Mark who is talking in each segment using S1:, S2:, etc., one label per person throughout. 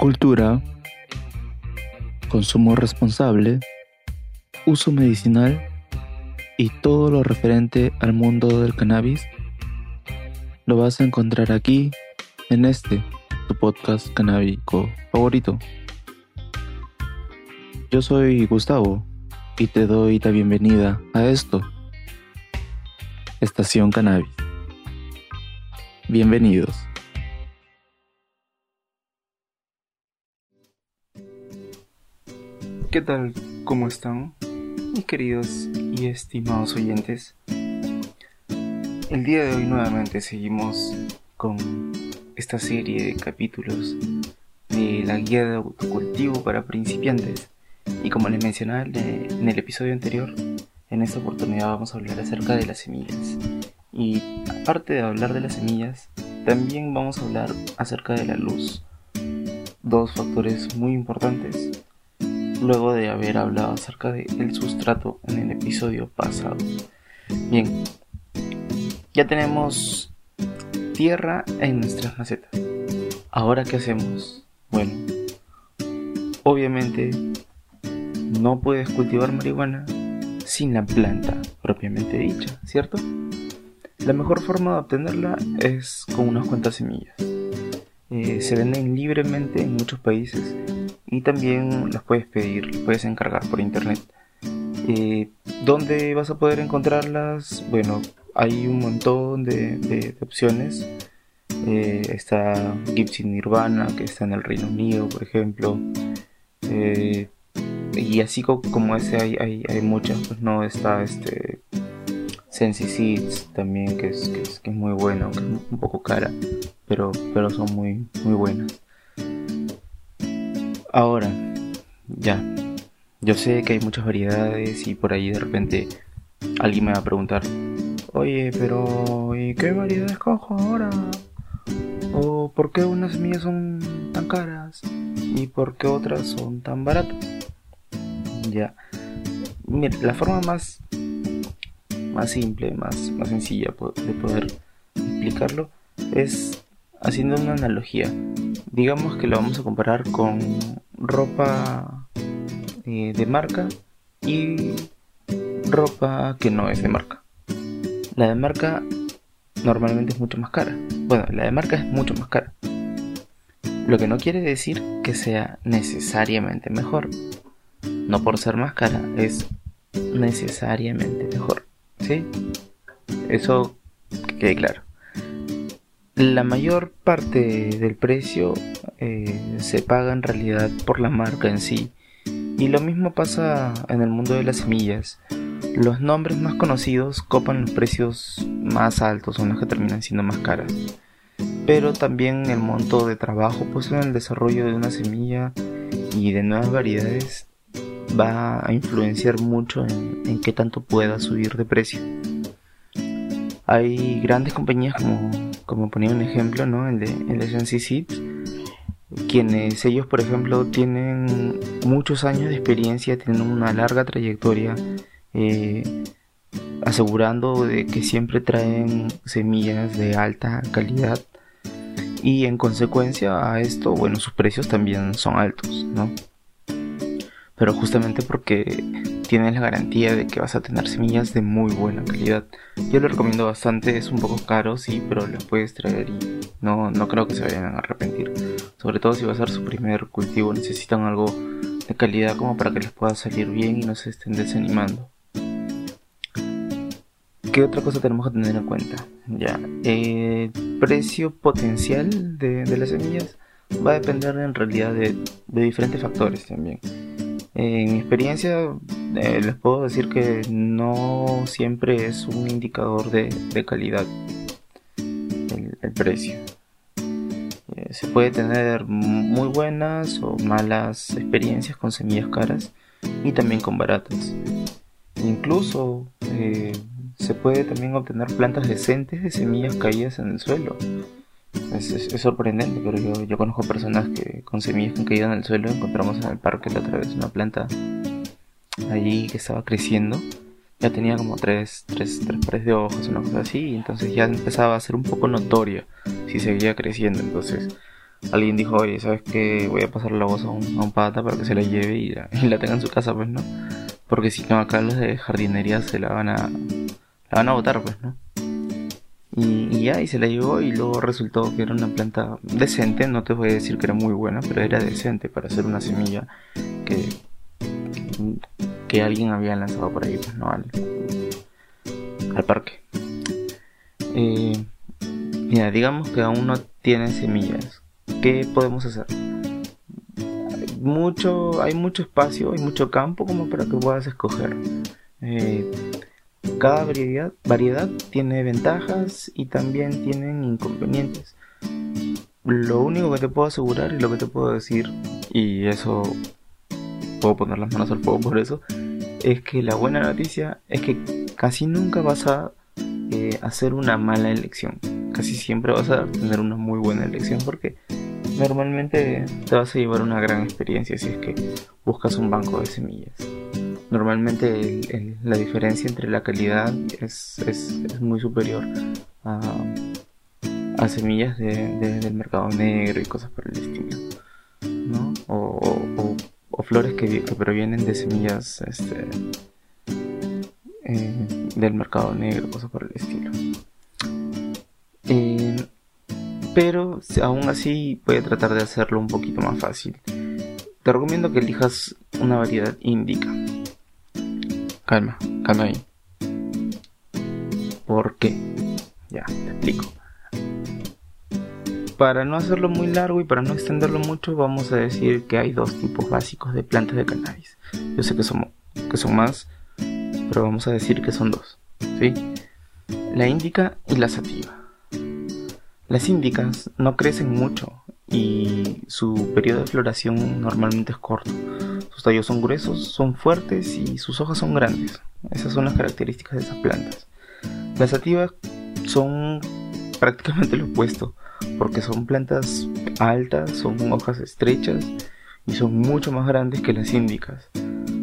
S1: Cultura, consumo responsable, uso medicinal y todo lo referente al mundo del cannabis lo vas a encontrar aquí en este, tu podcast canábico favorito. Yo soy Gustavo y te doy la bienvenida a esto, Estación Cannabis. Bienvenidos. ¿Qué tal? ¿Cómo están? Mis queridos y estimados oyentes. El día de hoy nuevamente seguimos con esta serie de capítulos de la guía de autocultivo para principiantes. Y como les mencionaba en el episodio anterior, en esta oportunidad vamos a hablar acerca de las semillas. Y aparte de hablar de las semillas, también vamos a hablar acerca de la luz. Dos factores muy importantes luego de haber hablado acerca del sustrato en el episodio pasado. Bien, ya tenemos tierra en nuestras macetas. Ahora, ¿qué hacemos? Bueno, obviamente no puedes cultivar marihuana sin la planta propiamente dicha, ¿cierto? La mejor forma de obtenerla es con unas cuantas semillas. Eh, se venden libremente en muchos países y también las puedes pedir, las puedes encargar por internet. Eh, ¿Dónde vas a poder encontrarlas? Bueno, hay un montón de, opciones. Eh, está Gibson Nirvana, que está en el Reino Unido, por ejemplo. Eh, y así como ese hay, hay, muchas, pues no está este Sensi Seeds también, que es, que es, muy bueno, es un poco cara, pero, pero son muy, muy buenas. Ahora, ya. Yo sé que hay muchas variedades y por ahí de repente alguien me va a preguntar, oye, pero ¿y qué variedades cojo ahora? ¿O por qué unas semillas son tan caras y por qué otras son tan baratas? Ya. Mira, la forma más, más simple, más, más sencilla de poder explicarlo es haciendo una analogía digamos que lo vamos a comparar con ropa eh, de marca y ropa que no es de marca. La de marca normalmente es mucho más cara. Bueno, la de marca es mucho más cara. Lo que no quiere decir que sea necesariamente mejor. No por ser más cara, es necesariamente mejor. ¿Sí? Eso que quede claro. La mayor parte del precio eh, se paga en realidad por la marca en sí. Y lo mismo pasa en el mundo de las semillas. Los nombres más conocidos copan los precios más altos, son los que terminan siendo más caras. Pero también el monto de trabajo pues en el desarrollo de una semilla y de nuevas variedades va a influenciar mucho en, en qué tanto pueda subir de precio. Hay grandes compañías como como ponía un ejemplo, ¿no? El de, el de quienes ellos, por ejemplo, tienen muchos años de experiencia, tienen una larga trayectoria, eh, asegurando de que siempre traen semillas de alta calidad y en consecuencia a esto, bueno, sus precios también son altos, ¿no? Pero justamente porque tienes la garantía de que vas a tener semillas de muy buena calidad. Yo lo recomiendo bastante, es un poco caro, sí, pero las puedes traer y no, no creo que se vayan a arrepentir. Sobre todo si va a ser su primer cultivo, necesitan algo de calidad como para que les pueda salir bien y no se estén desanimando. ¿Qué otra cosa tenemos que tener en cuenta? Ya, el precio potencial de, las semillas va a depender en realidad de diferentes factores también. En mi experiencia eh, les puedo decir que no siempre es un indicador de, calidad el, precio. Eh, se puede tener muy buenas o malas experiencias con semillas caras y también con baratas. Incluso eh, se puede también obtener plantas decentes de semillas caídas en el suelo. Es, sorprendente, pero yo, conozco personas que con semillas que han caído en el suelo encontramos en el parque la otra vez una planta allí que estaba creciendo. Ya tenía como tres, tres, tres pares de hojas, una cosa así, y entonces ya empezaba a ser un poco notorio si seguía creciendo. Entonces, alguien dijo, oye, ¿sabes qué? Voy a pasar la voz a un, pata para que se la lleve y la, tenga en su casa, pues, ¿no? Porque si no, acá los de jardinería se la van a, la van a botar, pues, ¿no? Y, ya, y se la llevó y luego resultó que era una planta decente, no te voy a decir que era muy buena, pero era decente para hacer una semilla que, que alguien había lanzado por ahí, pues, ¿no? Al, al parque. Eh, mira, digamos que aún no tienen semillas. ¿Qué podemos hacer? Mucho, hay mucho espacio, hay mucho campo como para que puedas escoger. Eh, cada variedad, variedad tiene ventajas y también tienen inconvenientes. Lo único que te puedo asegurar y lo que te puedo decir, y eso puedo poner las manos al fuego por eso, es que la buena noticia es que casi nunca vas a eh, hacer una mala elección. Casi siempre vas a tener una muy buena elección porque normalmente te vas a llevar una gran experiencia si es que buscas un banco de semillas. Normalmente la diferencia entre la calidad es, muy superior a, a semillas del mercado negro y cosas por el estilo. ¿no? O, flores que, que, provienen de semillas este, eh, del mercado negro, cosas por el estilo. Eh, pero aún así voy a tratar de hacerlo un poquito más fácil. Te recomiendo que elijas una variedad índica. Calma, calma ahí. ¿Por qué? Ya, te explico. Para no hacerlo muy largo y para no extenderlo mucho, vamos a decir que hay dos tipos básicos de plantas de cannabis. Yo sé que son, que son más, pero vamos a decir que son dos. ¿sí? La índica y la sativa. Las índicas no crecen mucho y su periodo de floración normalmente es corto. Sus tallos son gruesos, son fuertes y sus hojas son grandes. Esas son las características de esas plantas. Las sativas son prácticamente lo opuesto, porque son plantas altas, son hojas estrechas y son mucho más grandes que las índicas.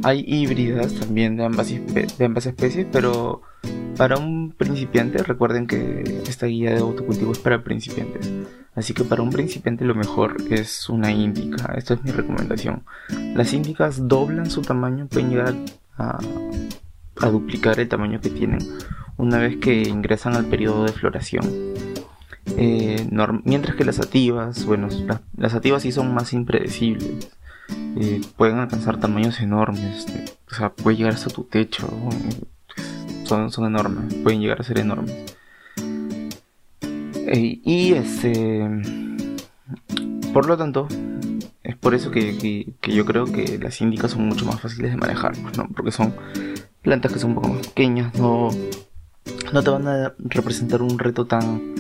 S1: Hay híbridas también de ambas, de ambas especies, pero para un principiante, recuerden que esta guía de autocultivo es para principiantes. Así que para un principiante lo mejor es una índica. Esta es mi recomendación. Las índicas doblan su tamaño, pueden llegar a, duplicar el tamaño que tienen una vez que ingresan al periodo de floración. Eh, mientras que las sativas, bueno, las sativas sí son más impredecibles. Eh, pueden alcanzar tamaños enormes. o sea, puede llegar hasta tu techo son, enormes, pueden llegar a ser enormes. Eh, y este, por lo tanto, es por eso que, yo creo que las índicas son mucho más fáciles de manejar, pues, ¿no? porque son plantas que son un poco más pequeñas, no, no te van a representar un reto tan,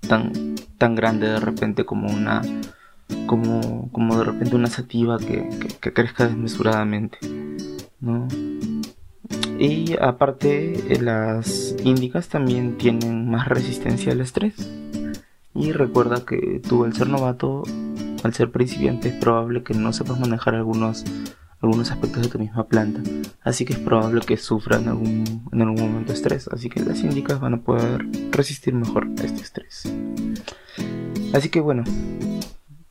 S1: tan, tan grande de repente como una como, como de repente una sativa que, que crezca desmesuradamente, ¿no? Y aparte, eh, las índicas también tienen más resistencia al estrés. Y recuerda que tú, al ser novato, al ser principiante, es probable que no sepas manejar algunos, algunos aspectos de tu misma planta. Así que es probable que sufran en algún, en algún momento estrés. Así que las índicas van a poder resistir mejor a este estrés. Así que bueno,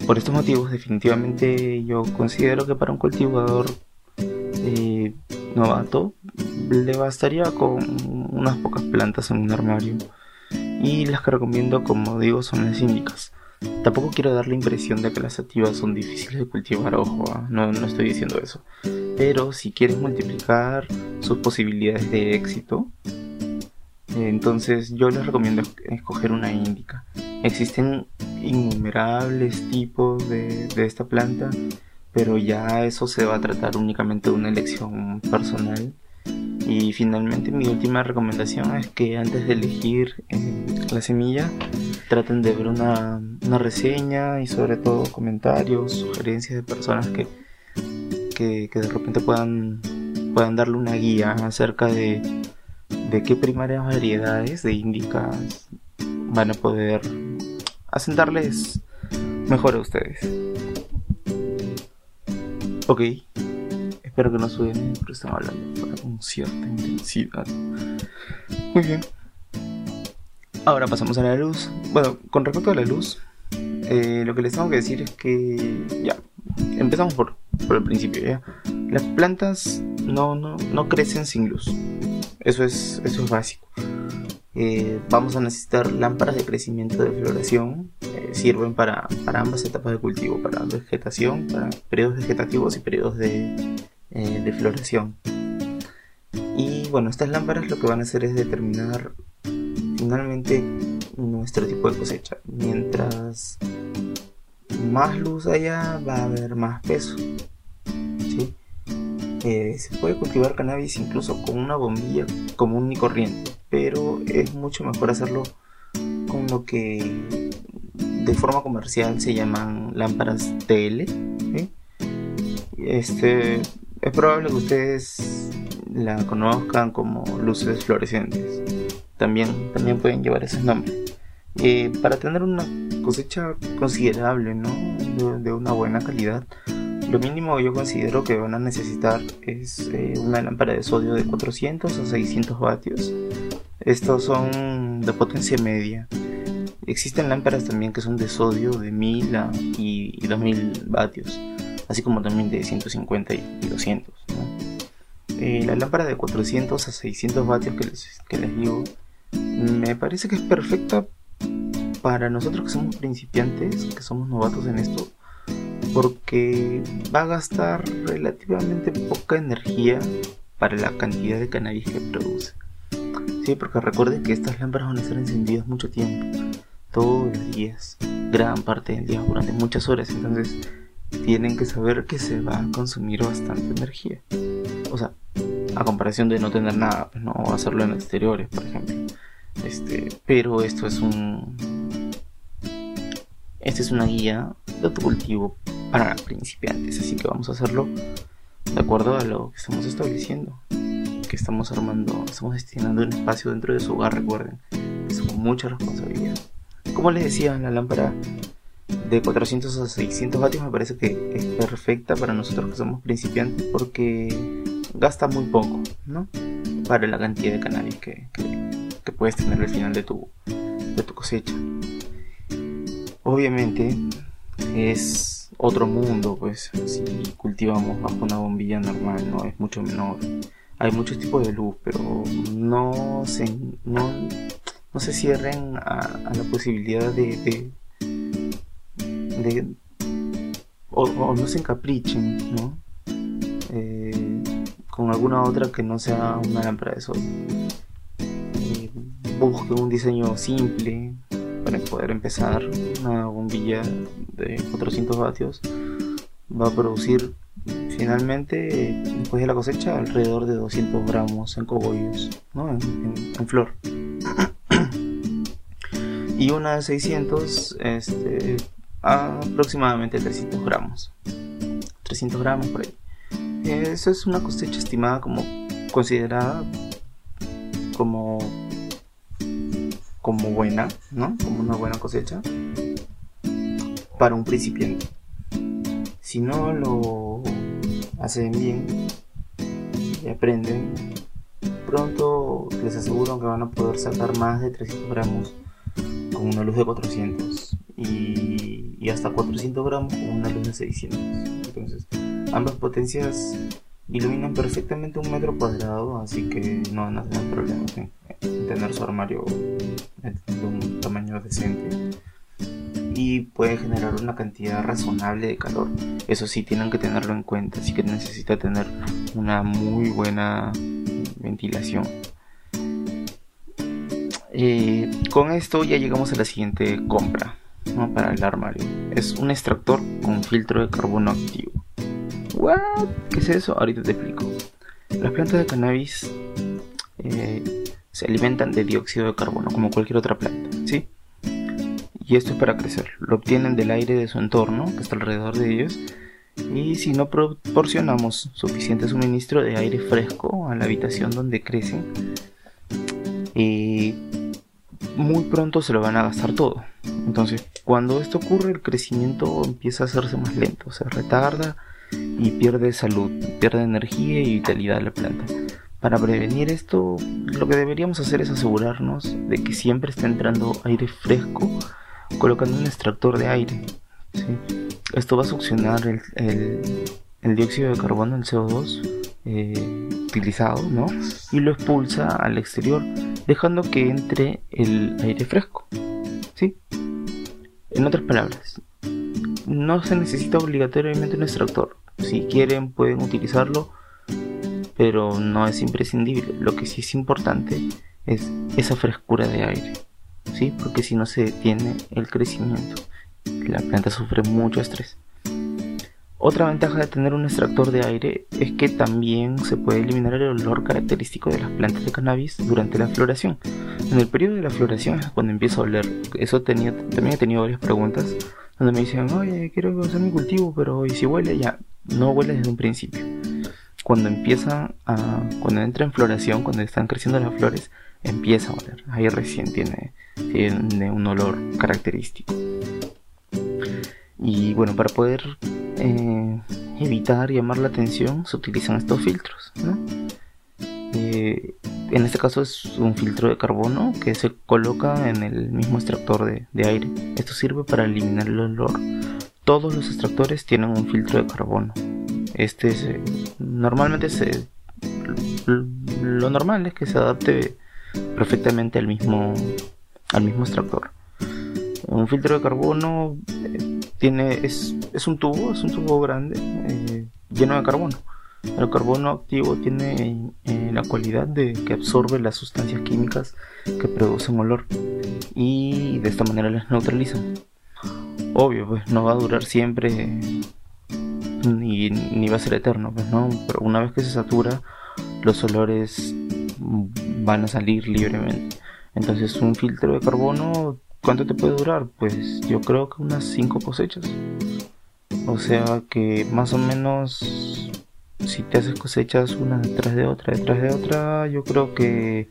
S1: por estos motivos, definitivamente yo considero que para un cultivador eh, novato le bastaría con unas pocas plantas en un armario. Y las que recomiendo, como digo, son las índicas. Tampoco quiero dar la impresión de que las sativas son difíciles de cultivar, ojo, ¿ah? no, estoy diciendo eso. Pero si quieres multiplicar sus posibilidades de éxito, entonces yo les recomiendo escoger una índica. Existen innumerables tipos de esta planta, pero ya eso se va a tratar únicamente de una elección personal y finalmente mi última recomendación es que antes de elegir eh, la semilla traten de ver una, reseña y sobre todo comentarios, sugerencias de personas que, que, de repente puedan, puedan darle una guía acerca de, de qué primarias variedades de indicas van a poder asentarles mejor a ustedes. Ok, Espero que no suene, pero están hablando con cierta intensidad. Muy bien. Ahora pasamos a la luz. Bueno, con respecto a la luz, eh, lo que les tengo que decir es que ya, empezamos por, por el principio. ¿ya? Las plantas no, no, no crecen sin luz. Eso es, eso es básico. Eh, vamos a necesitar lámparas de crecimiento de floración. Eh, sirven para, para, ambas etapas de cultivo, para vegetación, para periodos vegetativos y periodos de, eh, de floración. Y bueno, estas lámparas lo que van a hacer es determinar finalmente nuestro tipo de cosecha. Mientras más luz haya, va a haber más peso. ¿sí? se puede cultivar cannabis incluso con una bombilla común y corriente, pero es mucho mejor hacerlo con lo que de forma comercial se llaman lámparas TL. Este, es probable que ustedes la conozcan como luces fluorescentes. También, también pueden llevar ese nombre. Eh, para tener una cosecha considerable, ¿no? de una buena calidad, lo mínimo yo considero que van a necesitar es eh, una lámpara de sodio de 400 a 600 vatios. Estos son de potencia media. Existen lámparas también que son de sodio de 1000 a, y, 2000 vatios, así como también de 150 y, 200. Eh, la lámpara de 400 a 600 vatios que les, que les digo me parece que es perfecta para nosotros que somos principiantes, que somos novatos en esto porque va a gastar relativamente poca energía para la cantidad de cannabis que produce. Sí, porque recuerden que estas lámparas van a estar encendidas mucho tiempo, todos los días, gran parte del día, durante muchas horas, entonces tienen que saber que se va a consumir bastante energía. O sea, a comparación de no tener nada, pues no hacerlo en exteriores, por ejemplo. Este, pero esto es un. Esta es una guía de cultivo para principiantes, así que vamos a hacerlo de acuerdo a lo que estamos estableciendo, que estamos armando, estamos destinando un espacio dentro de su hogar, recuerden, es con mucha responsabilidad. Como les decía, la lámpara de 400 a 600 vatios me parece que es perfecta para nosotros que somos principiantes porque gasta muy poco, ¿no? Para la cantidad de cannabis que, que puedes tener al final de tu, de tu cosecha. Obviamente es otro mundo, pues si cultivamos bajo una bombilla normal, no es mucho menor. Hay muchos tipos de luz, pero no se, no, no se cierren a, la posibilidad de, o, no se encaprichen, ¿no? Eh, con alguna otra que no sea una lámpara de sol. Eh, busque un diseño simple, para poder empezar una bombilla de 400 vatios va a producir finalmente después de la cosecha alrededor de 200 gramos en cogollos ¿no? en, flor y una de 600 este, aproximadamente 300 gramos 300 gramos por ahí eso es una cosecha estimada como considerada como como buena, ¿no? Como una buena cosecha para un principiante. Si no lo hacen bien y aprenden, pronto les aseguro que van a poder sacar más de 300 gramos con una luz de 400 y, y hasta 400 gramos con una luz de 600. Entonces, ambas potencias iluminan perfectamente un metro cuadrado, así que no van a tener problemas en, tener su armario de un tamaño decente y puede generar una cantidad razonable de calor. Eso sí, tienen que tenerlo en cuenta, así que necesita tener una muy buena ventilación. Eh, con esto ya llegamos a la siguiente compra para el armario. Es un extractor con filtro de carbono activo. ¿Qué es eso? Ahorita te explico. Las plantas de cannabis eh, se alimentan de dióxido de carbono como cualquier otra planta, ¿sí? Y esto es para crecer. Lo obtienen del aire de su entorno, que está alrededor de ellos. Y si no proporcionamos suficiente suministro de aire fresco a la habitación donde crecen, eh, muy pronto se lo van a gastar todo. Entonces, cuando esto ocurre, el crecimiento empieza a hacerse más lento, se retarda y pierde salud, pierde energía y vitalidad la planta. Para prevenir esto, lo que deberíamos hacer es asegurarnos de que siempre está entrando aire fresco colocando un extractor de aire. Esto va a succionar el, dióxido de carbono, el CO2, eh, utilizado, ¿no? Y lo expulsa al exterior, dejando que entre el aire fresco. ¿sí? En otras palabras, no se necesita obligatoriamente un extractor. Si quieren pueden utilizarlo, pero no es imprescindible. Lo que sí es importante es esa frescura de aire, ¿sí? Porque si no se detiene el crecimiento, la planta sufre mucho estrés. Otra ventaja de tener un extractor de aire es que también se puede eliminar el olor característico de las plantas de cannabis durante la floración. En el periodo de la floración es cuando empieza a oler. Eso tenía, también he tenido varias preguntas donde me decían, oye, quiero hacer mi cultivo, pero ¿y si huele? Ya, no huele desde un principio. Cuando empieza a, cuando entra en floración, cuando están creciendo las flores, empieza a oler. Ahí recién tiene, tiene un olor característico. Y bueno, para poder eh, evitar llamar la atención se utilizan estos filtros. Eh, en este caso es un filtro de carbono que se coloca en el mismo extractor de, aire. Esto sirve para eliminar el olor. Todos los extractores tienen un filtro de carbono. Este normalmente se, lo normal es que se adapte perfectamente al mismo, al mismo extractor. Un filtro de carbono eh, tiene, es, es, un tubo, es un tubo grande eh, lleno de carbono. El carbono activo tiene eh, la cualidad de que absorbe las sustancias químicas que producen olor y de esta manera las neutralizan. Obvio, pues no va a durar siempre ni, ni va a ser eterno, pues no, pero una vez que se satura, los olores van a salir libremente. Entonces un filtro de carbono, ¿cuánto te puede durar? Pues yo creo que unas 5 cosechas. O sea que más o menos si te haces cosechas una detrás de otra, detrás de otra, yo creo que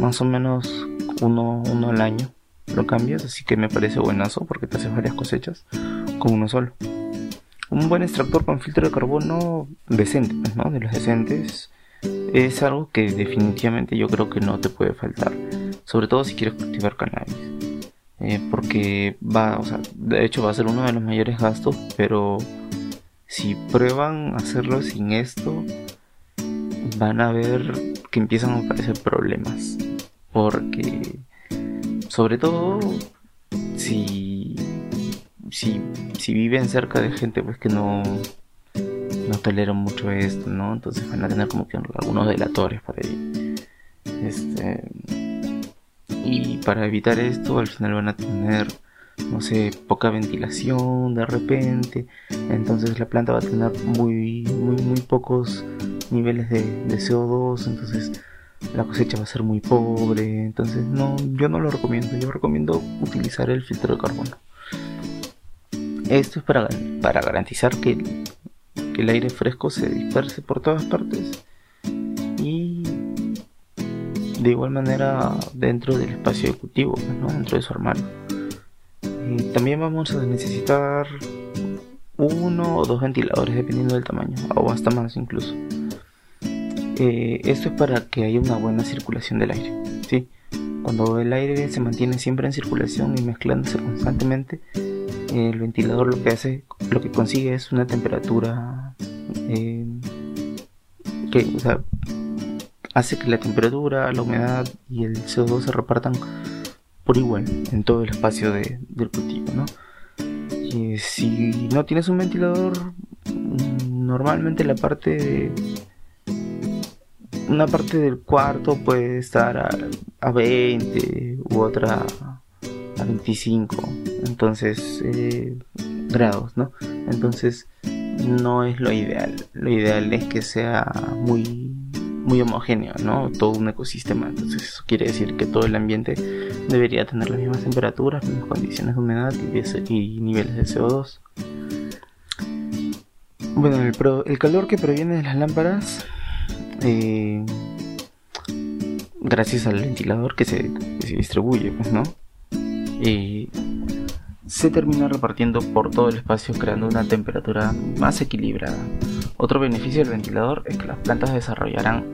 S1: más o menos uno, uno al año lo cambias, así que me parece buenazo porque te haces varias cosechas con uno solo. Un buen extractor con filtro de carbono decente, pues, ¿no? De los decentes es algo que definitivamente yo creo que no te puede faltar, sobre todo si quieres cultivar cannabis. Eh, porque va, o sea, de hecho va a ser uno de los mayores gastos, pero si prueban hacerlo sin esto, van a ver que empiezan a aparecer problemas. Porque, sobre todo, si, si, si viven cerca de gente pues que no, no toleran mucho esto, ¿no? Entonces van a tener como que algunos delatores para ahí. Este, y para evitar esto, al final van a tener, no sé, poca ventilación de repente. Entonces la planta va a tener muy, muy, muy pocos niveles de, de CO2. Entonces la cosecha va a ser muy pobre. Entonces no, yo no lo recomiendo. Yo recomiendo utilizar el filtro de carbono. Esto es para, para garantizar que el aire fresco se disperse por todas partes de igual manera dentro del espacio ejecutivo, pues, dentro de su armario. también vamos a necesitar uno o dos ventiladores dependiendo del tamaño, o hasta más incluso. Eh, esto es para que haya una buena circulación del aire. ¿sí? Cuando el aire se mantiene siempre en circulación y mezclándose constantemente, el ventilador lo que hace, lo que consigue es una temperatura eh, que hace que la temperatura, la humedad y el CO2 se repartan por igual en todo el espacio de, del cultivo, ¿no? Si no tienes un ventilador, normalmente la parte una parte del cuarto puede estar a, a 20 u otra a 25 entonces eh, grados no entonces no es lo ideal lo ideal es que sea muy muy homogéneo no todo un ecosistema entonces eso quiere decir que todo el ambiente debería tener las mismas temperaturas mismas condiciones de humedad y, niveles de CO2 bueno el, el calor que proviene de las lámparas eh, gracias al ventilador que se, distribuye, pues, ¿no? Y se termina repartiendo por todo el espacio creando una temperatura más equilibrada. Otro beneficio del ventilador es que las plantas desarrollarán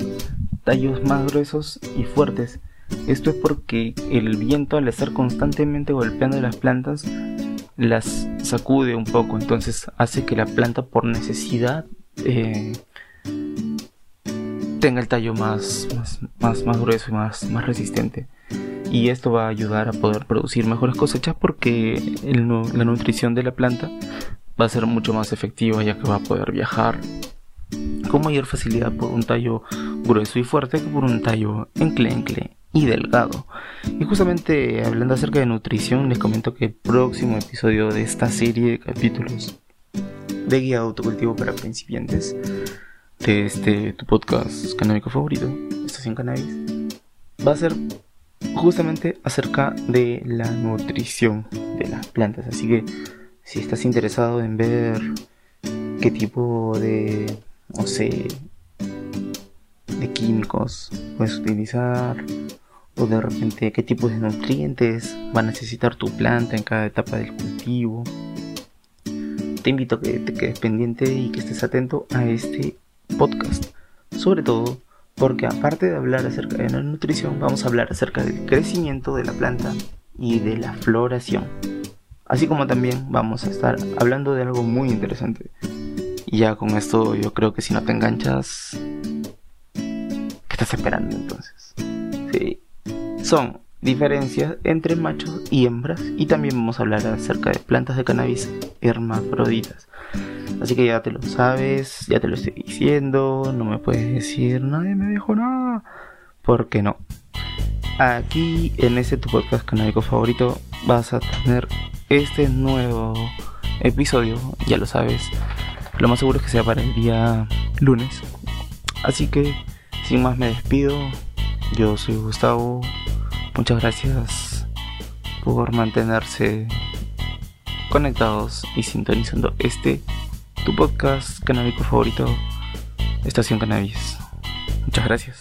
S1: tallos más gruesos y fuertes Esto es porque el viento al estar constantemente golpeando las plantas las sacude un poco, entonces hace que la planta por necesidad eh, tenga el tallo más, más, más, grueso y más, más resistente. Y esto va a ayudar a poder producir mejores cosechas porque la nutrición de la planta va a ser mucho más efectiva ya que va a poder viajar con mayor facilidad por un tallo grueso y fuerte que por un tallo enclencle y delgado. Y justamente hablando acerca de nutrición, les comento que el próximo episodio de esta serie de capítulos de guía de autocultivo para principiantes de este tu podcast canábico favorito, Estación Cannabis, va a ser justamente acerca de la nutrición de las plantas. Así que si estás interesado en ver qué tipo de, no sé, de químicos puedes utilizar o de repente qué tipo de nutrientes va a necesitar tu planta en cada etapa del cultivo. Te invito a que te quedes pendiente y que estés atento a este podcast. Sobre todo porque aparte de hablar acerca de la nutrición, vamos a hablar acerca del crecimiento de la planta y de la floración. Así como también vamos a estar hablando de algo muy interesante. Y ya con esto yo creo que si no te enganchas, ¿qué estás esperando entonces? Sí, son diferencias entre machos y hembras y también vamos a hablar acerca de plantas de cannabis hermafroditas. Así que ya te lo sabes, ya te lo estoy diciendo, no me puedes decir, nadie me dijo nada. ¿Por qué no? Aquí en este tu podcast canábico favorito vas a tener este nuevo episodio, ya lo sabes. Lo más seguro es que sea para el día lunes. Así que sin más me despido. Yo soy Gustavo. Muchas gracias por mantenerse conectados y sintonizando este tu podcast canábico favorito, Estación Cannabis. Muchas gracias.